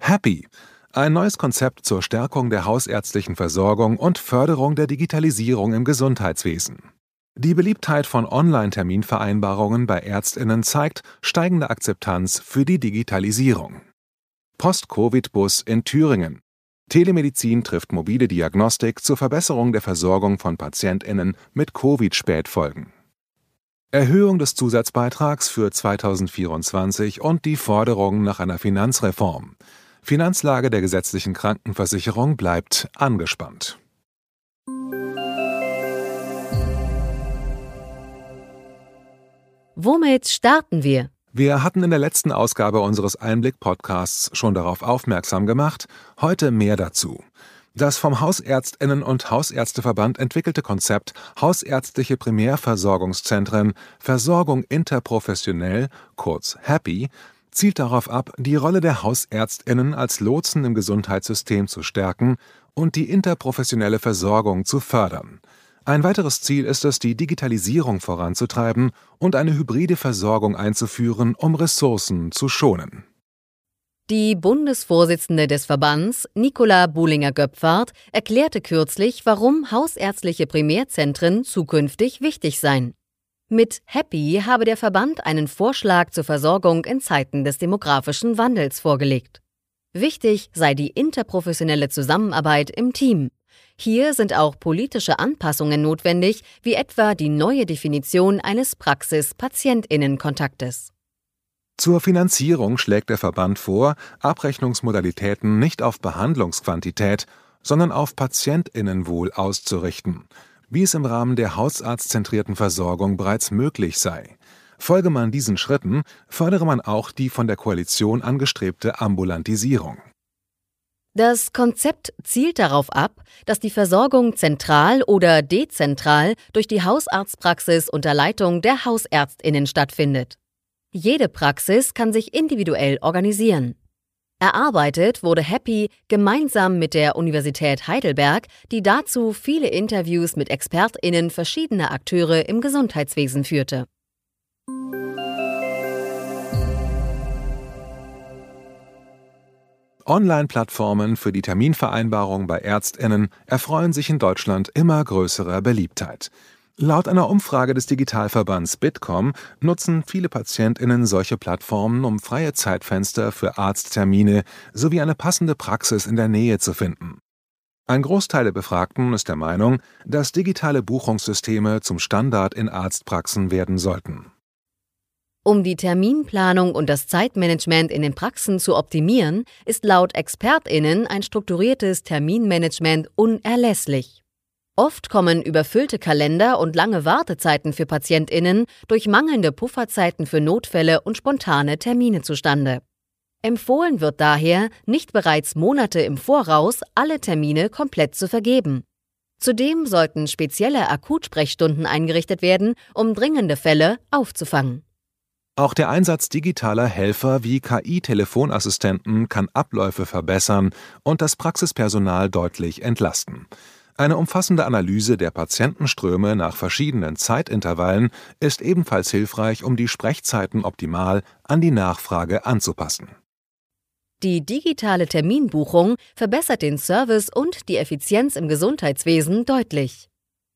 Happy. Ein neues Konzept zur Stärkung der hausärztlichen Versorgung und Förderung der Digitalisierung im Gesundheitswesen. Die Beliebtheit von Online-Terminvereinbarungen bei Ärztinnen zeigt steigende Akzeptanz für die Digitalisierung. Post-Covid-Bus in Thüringen. Telemedizin trifft mobile Diagnostik zur Verbesserung der Versorgung von Patientinnen mit Covid-Spätfolgen. Erhöhung des Zusatzbeitrags für 2024 und die Forderung nach einer Finanzreform. Finanzlage der gesetzlichen Krankenversicherung bleibt angespannt. Womit starten wir? Wir hatten in der letzten Ausgabe unseres Einblick-Podcasts schon darauf aufmerksam gemacht, heute mehr dazu. Das vom Hausärztinnen und Hausärzteverband entwickelte Konzept Hausärztliche Primärversorgungszentren Versorgung interprofessionell, kurz HAPPY, zielt darauf ab, die Rolle der Hausärztinnen als Lotsen im Gesundheitssystem zu stärken und die interprofessionelle Versorgung zu fördern. Ein weiteres Ziel ist es, die Digitalisierung voranzutreiben und eine hybride Versorgung einzuführen, um Ressourcen zu schonen. Die Bundesvorsitzende des Verbands, Nicola Buhlinger-Göpfert, erklärte kürzlich, warum hausärztliche Primärzentren zukünftig wichtig seien. Mit Happy habe der Verband einen Vorschlag zur Versorgung in Zeiten des demografischen Wandels vorgelegt. Wichtig sei die interprofessionelle Zusammenarbeit im Team. Hier sind auch politische Anpassungen notwendig, wie etwa die neue Definition eines Praxis-Patientinnen-Kontaktes. Zur Finanzierung schlägt der Verband vor, Abrechnungsmodalitäten nicht auf Behandlungsquantität, sondern auf Patientinnenwohl auszurichten, wie es im Rahmen der hausarztzentrierten Versorgung bereits möglich sei. Folge man diesen Schritten, fördere man auch die von der Koalition angestrebte Ambulantisierung. Das Konzept zielt darauf ab, dass die Versorgung zentral oder dezentral durch die Hausarztpraxis unter Leitung der Hausärztinnen stattfindet. Jede Praxis kann sich individuell organisieren. Erarbeitet wurde Happy gemeinsam mit der Universität Heidelberg, die dazu viele Interviews mit Expertinnen verschiedener Akteure im Gesundheitswesen führte. Online-Plattformen für die Terminvereinbarung bei Ärztinnen erfreuen sich in Deutschland immer größerer Beliebtheit. Laut einer Umfrage des Digitalverbands Bitkom nutzen viele Patientinnen solche Plattformen, um freie Zeitfenster für Arzttermine sowie eine passende Praxis in der Nähe zu finden. Ein Großteil der Befragten ist der Meinung, dass digitale Buchungssysteme zum Standard in Arztpraxen werden sollten. Um die Terminplanung und das Zeitmanagement in den Praxen zu optimieren, ist laut Expertinnen ein strukturiertes Terminmanagement unerlässlich. Oft kommen überfüllte Kalender und lange Wartezeiten für Patientinnen durch mangelnde Pufferzeiten für Notfälle und spontane Termine zustande. Empfohlen wird daher, nicht bereits Monate im Voraus alle Termine komplett zu vergeben. Zudem sollten spezielle Akutsprechstunden eingerichtet werden, um dringende Fälle aufzufangen. Auch der Einsatz digitaler Helfer wie KI-Telefonassistenten kann Abläufe verbessern und das Praxispersonal deutlich entlasten. Eine umfassende Analyse der Patientenströme nach verschiedenen Zeitintervallen ist ebenfalls hilfreich, um die Sprechzeiten optimal an die Nachfrage anzupassen. Die digitale Terminbuchung verbessert den Service und die Effizienz im Gesundheitswesen deutlich.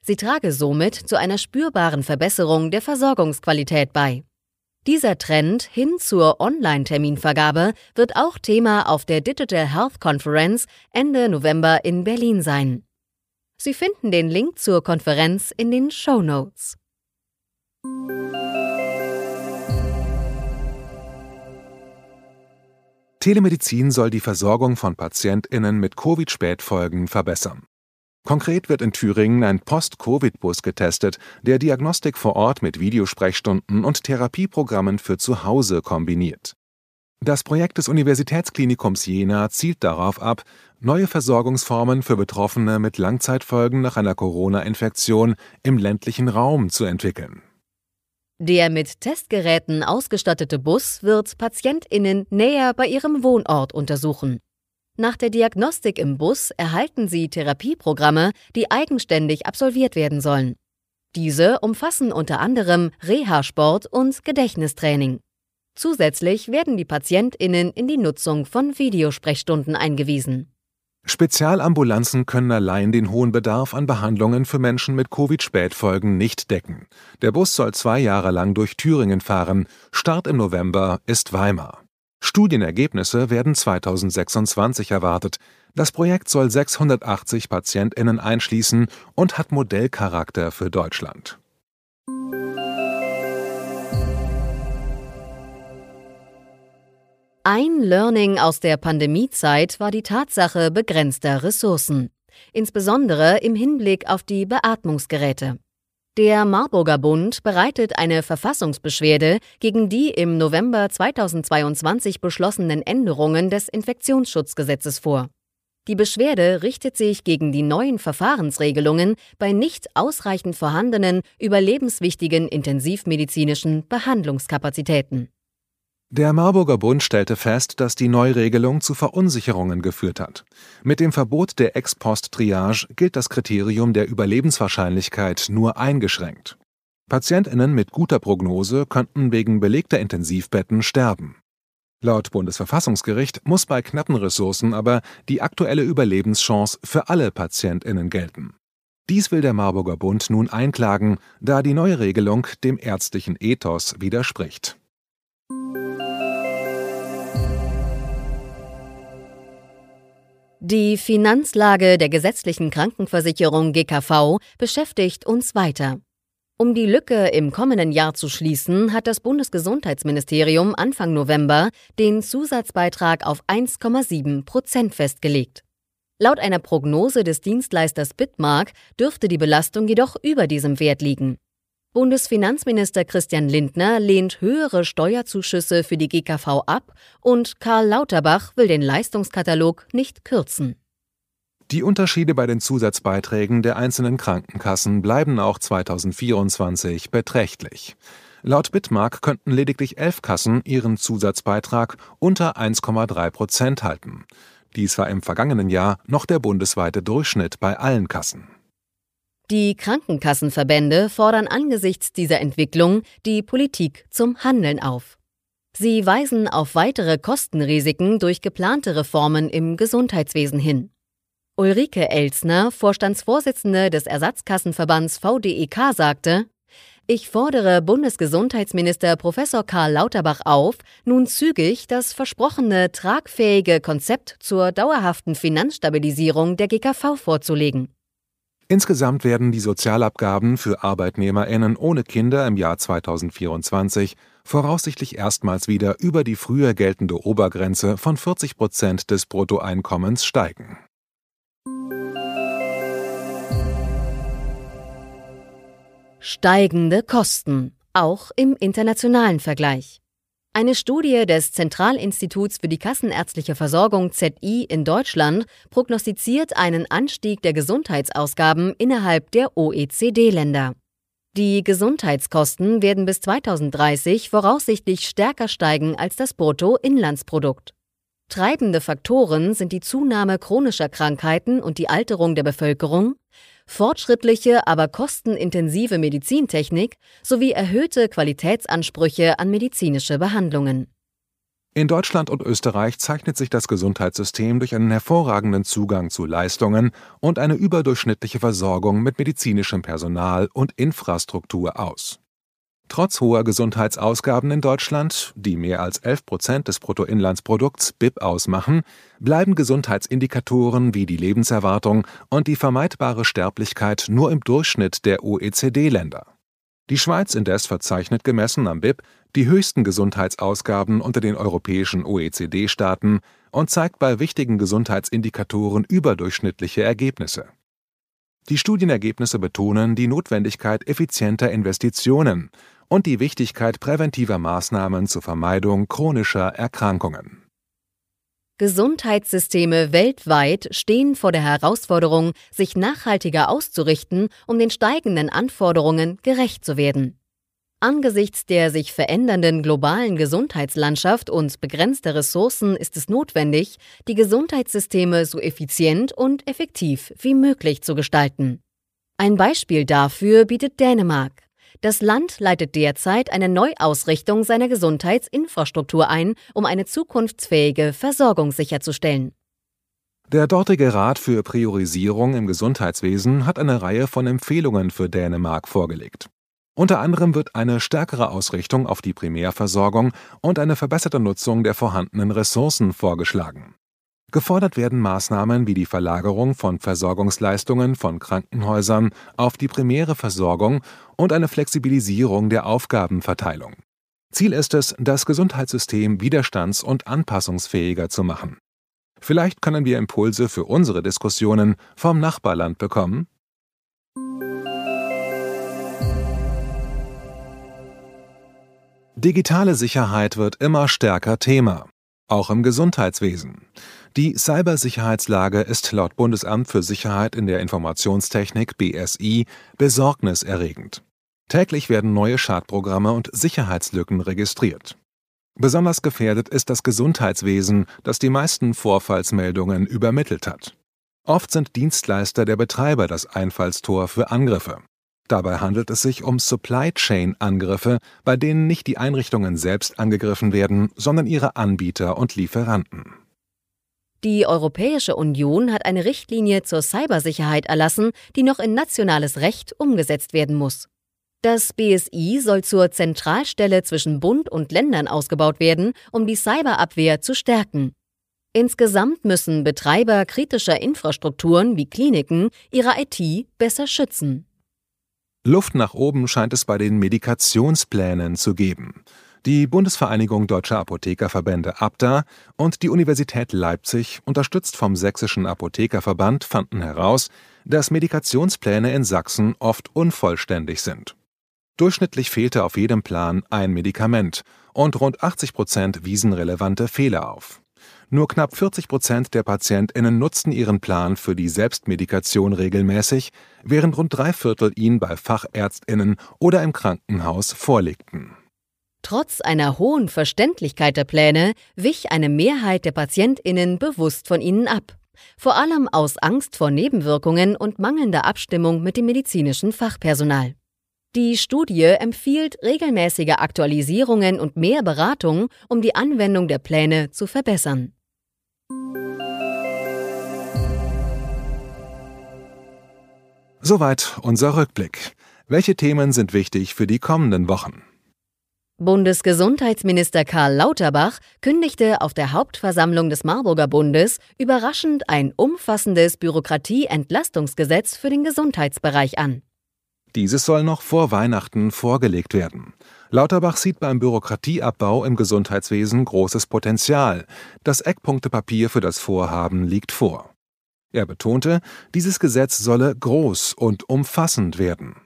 Sie trage somit zu einer spürbaren Verbesserung der Versorgungsqualität bei. Dieser Trend hin zur Online-Terminvergabe wird auch Thema auf der Digital Health Conference Ende November in Berlin sein. Sie finden den Link zur Konferenz in den Show Notes. Telemedizin soll die Versorgung von PatientInnen mit Covid-Spätfolgen verbessern. Konkret wird in Thüringen ein Post-Covid-Bus getestet, der Diagnostik vor Ort mit Videosprechstunden und Therapieprogrammen für zu Hause kombiniert. Das Projekt des Universitätsklinikums Jena zielt darauf ab, neue Versorgungsformen für Betroffene mit Langzeitfolgen nach einer Corona-Infektion im ländlichen Raum zu entwickeln. Der mit Testgeräten ausgestattete Bus wird PatientInnen näher bei ihrem Wohnort untersuchen. Nach der Diagnostik im Bus erhalten sie Therapieprogramme, die eigenständig absolviert werden sollen. Diese umfassen unter anderem Reha-Sport und Gedächtnistraining. Zusätzlich werden die PatientInnen in die Nutzung von Videosprechstunden eingewiesen. Spezialambulanzen können allein den hohen Bedarf an Behandlungen für Menschen mit Covid-Spätfolgen nicht decken. Der Bus soll zwei Jahre lang durch Thüringen fahren. Start im November ist Weimar. Studienergebnisse werden 2026 erwartet. Das Projekt soll 680 PatientInnen einschließen und hat Modellcharakter für Deutschland. Ein Learning aus der Pandemiezeit war die Tatsache begrenzter Ressourcen, insbesondere im Hinblick auf die Beatmungsgeräte. Der Marburger Bund bereitet eine Verfassungsbeschwerde gegen die im November 2022 beschlossenen Änderungen des Infektionsschutzgesetzes vor. Die Beschwerde richtet sich gegen die neuen Verfahrensregelungen bei nicht ausreichend vorhandenen überlebenswichtigen intensivmedizinischen Behandlungskapazitäten. Der Marburger Bund stellte fest, dass die Neuregelung zu Verunsicherungen geführt hat. Mit dem Verbot der Ex-Post-Triage gilt das Kriterium der Überlebenswahrscheinlichkeit nur eingeschränkt. Patientinnen mit guter Prognose könnten wegen belegter Intensivbetten sterben. Laut Bundesverfassungsgericht muss bei knappen Ressourcen aber die aktuelle Überlebenschance für alle Patientinnen gelten. Dies will der Marburger Bund nun einklagen, da die neue Regelung dem ärztlichen Ethos widerspricht. Die Finanzlage der gesetzlichen Krankenversicherung GKV beschäftigt uns weiter. Um die Lücke im kommenden Jahr zu schließen, hat das Bundesgesundheitsministerium Anfang November den Zusatzbeitrag auf 1,7 Prozent festgelegt. Laut einer Prognose des Dienstleisters Bitmark dürfte die Belastung jedoch über diesem Wert liegen. Bundesfinanzminister Christian Lindner lehnt höhere Steuerzuschüsse für die GKV ab und Karl Lauterbach will den Leistungskatalog nicht kürzen. Die Unterschiede bei den Zusatzbeiträgen der einzelnen Krankenkassen bleiben auch 2024 beträchtlich. Laut Bitmark könnten lediglich elf Kassen ihren Zusatzbeitrag unter 1,3 Prozent halten. Dies war im vergangenen Jahr noch der bundesweite Durchschnitt bei allen Kassen. Die Krankenkassenverbände fordern angesichts dieser Entwicklung die Politik zum Handeln auf. Sie weisen auf weitere Kostenrisiken durch geplante Reformen im Gesundheitswesen hin. Ulrike Elsner, Vorstandsvorsitzende des Ersatzkassenverbands VDEK, sagte, ich fordere Bundesgesundheitsminister Prof. Karl Lauterbach auf, nun zügig das versprochene tragfähige Konzept zur dauerhaften Finanzstabilisierung der GKV vorzulegen. Insgesamt werden die Sozialabgaben für ArbeitnehmerInnen ohne Kinder im Jahr 2024 voraussichtlich erstmals wieder über die früher geltende Obergrenze von 40 Prozent des Bruttoeinkommens steigen. Steigende Kosten, auch im internationalen Vergleich. Eine Studie des Zentralinstituts für die Kassenärztliche Versorgung ZI in Deutschland prognostiziert einen Anstieg der Gesundheitsausgaben innerhalb der OECD-Länder. Die Gesundheitskosten werden bis 2030 voraussichtlich stärker steigen als das Bruttoinlandsprodukt. Treibende Faktoren sind die Zunahme chronischer Krankheiten und die Alterung der Bevölkerung, fortschrittliche, aber kostenintensive Medizintechnik sowie erhöhte Qualitätsansprüche an medizinische Behandlungen. In Deutschland und Österreich zeichnet sich das Gesundheitssystem durch einen hervorragenden Zugang zu Leistungen und eine überdurchschnittliche Versorgung mit medizinischem Personal und Infrastruktur aus. Trotz hoher Gesundheitsausgaben in Deutschland, die mehr als 11 Prozent des Bruttoinlandsprodukts BIP ausmachen, bleiben Gesundheitsindikatoren wie die Lebenserwartung und die vermeidbare Sterblichkeit nur im Durchschnitt der OECD-Länder. Die Schweiz indes verzeichnet gemessen am BIP die höchsten Gesundheitsausgaben unter den europäischen OECD-Staaten und zeigt bei wichtigen Gesundheitsindikatoren überdurchschnittliche Ergebnisse. Die Studienergebnisse betonen die Notwendigkeit effizienter Investitionen und die Wichtigkeit präventiver Maßnahmen zur Vermeidung chronischer Erkrankungen. Gesundheitssysteme weltweit stehen vor der Herausforderung, sich nachhaltiger auszurichten, um den steigenden Anforderungen gerecht zu werden. Angesichts der sich verändernden globalen Gesundheitslandschaft und begrenzter Ressourcen ist es notwendig, die Gesundheitssysteme so effizient und effektiv wie möglich zu gestalten. Ein Beispiel dafür bietet Dänemark. Das Land leitet derzeit eine Neuausrichtung seiner Gesundheitsinfrastruktur ein, um eine zukunftsfähige Versorgung sicherzustellen. Der dortige Rat für Priorisierung im Gesundheitswesen hat eine Reihe von Empfehlungen für Dänemark vorgelegt. Unter anderem wird eine stärkere Ausrichtung auf die Primärversorgung und eine verbesserte Nutzung der vorhandenen Ressourcen vorgeschlagen. Gefordert werden Maßnahmen wie die Verlagerung von Versorgungsleistungen von Krankenhäusern auf die primäre Versorgung und eine Flexibilisierung der Aufgabenverteilung. Ziel ist es, das Gesundheitssystem widerstands- und anpassungsfähiger zu machen. Vielleicht können wir Impulse für unsere Diskussionen vom Nachbarland bekommen? Digitale Sicherheit wird immer stärker Thema, auch im Gesundheitswesen. Die Cybersicherheitslage ist laut Bundesamt für Sicherheit in der Informationstechnik BSI besorgniserregend. Täglich werden neue Schadprogramme und Sicherheitslücken registriert. Besonders gefährdet ist das Gesundheitswesen, das die meisten Vorfallsmeldungen übermittelt hat. Oft sind Dienstleister der Betreiber das Einfallstor für Angriffe. Dabei handelt es sich um Supply Chain Angriffe, bei denen nicht die Einrichtungen selbst angegriffen werden, sondern ihre Anbieter und Lieferanten. Die Europäische Union hat eine Richtlinie zur Cybersicherheit erlassen, die noch in nationales Recht umgesetzt werden muss. Das BSI soll zur Zentralstelle zwischen Bund und Ländern ausgebaut werden, um die Cyberabwehr zu stärken. Insgesamt müssen Betreiber kritischer Infrastrukturen wie Kliniken ihre IT besser schützen. Luft nach oben scheint es bei den Medikationsplänen zu geben. Die Bundesvereinigung Deutscher Apothekerverbände ABDA und die Universität Leipzig, unterstützt vom Sächsischen Apothekerverband, fanden heraus, dass Medikationspläne in Sachsen oft unvollständig sind. Durchschnittlich fehlte auf jedem Plan ein Medikament und rund 80 Prozent wiesen relevante Fehler auf. Nur knapp 40 Prozent der PatientInnen nutzten ihren Plan für die Selbstmedikation regelmäßig, während rund drei Viertel ihn bei FachärztInnen oder im Krankenhaus vorlegten. Trotz einer hohen Verständlichkeit der Pläne wich eine Mehrheit der PatientInnen bewusst von ihnen ab. Vor allem aus Angst vor Nebenwirkungen und mangelnder Abstimmung mit dem medizinischen Fachpersonal. Die Studie empfiehlt regelmäßige Aktualisierungen und mehr Beratung, um die Anwendung der Pläne zu verbessern. Soweit unser Rückblick. Welche Themen sind wichtig für die kommenden Wochen? Bundesgesundheitsminister Karl Lauterbach kündigte auf der Hauptversammlung des Marburger Bundes überraschend ein umfassendes Bürokratieentlastungsgesetz für den Gesundheitsbereich an. Dieses soll noch vor Weihnachten vorgelegt werden. Lauterbach sieht beim Bürokratieabbau im Gesundheitswesen großes Potenzial. Das Eckpunktepapier für das Vorhaben liegt vor. Er betonte, dieses Gesetz solle groß und umfassend werden.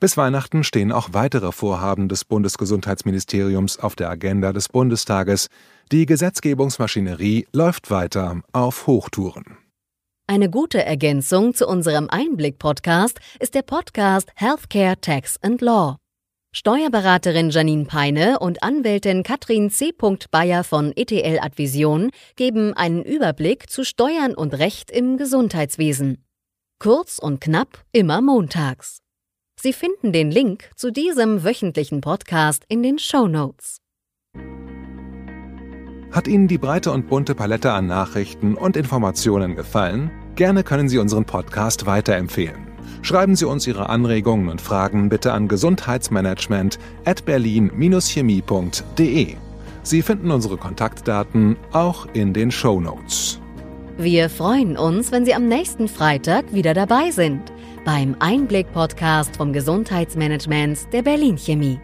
Bis Weihnachten stehen auch weitere Vorhaben des Bundesgesundheitsministeriums auf der Agenda des Bundestages. Die Gesetzgebungsmaschinerie läuft weiter auf Hochtouren. Eine gute Ergänzung zu unserem Einblick-Podcast ist der Podcast Healthcare Tax and Law. Steuerberaterin Janine Peine und Anwältin Katrin C. Bayer von ETL Advision geben einen Überblick zu Steuern und Recht im Gesundheitswesen. Kurz und knapp, immer montags. Sie finden den Link zu diesem wöchentlichen Podcast in den Show Notes. Hat Ihnen die breite und bunte Palette an Nachrichten und Informationen gefallen? Gerne können Sie unseren Podcast weiterempfehlen. Schreiben Sie uns Ihre Anregungen und Fragen bitte an gesundheitsmanagement at berlin-chemie.de. Sie finden unsere Kontaktdaten auch in den Show Notes. Wir freuen uns, wenn Sie am nächsten Freitag wieder dabei sind beim Einblick-Podcast vom Gesundheitsmanagement der Berlin Chemie.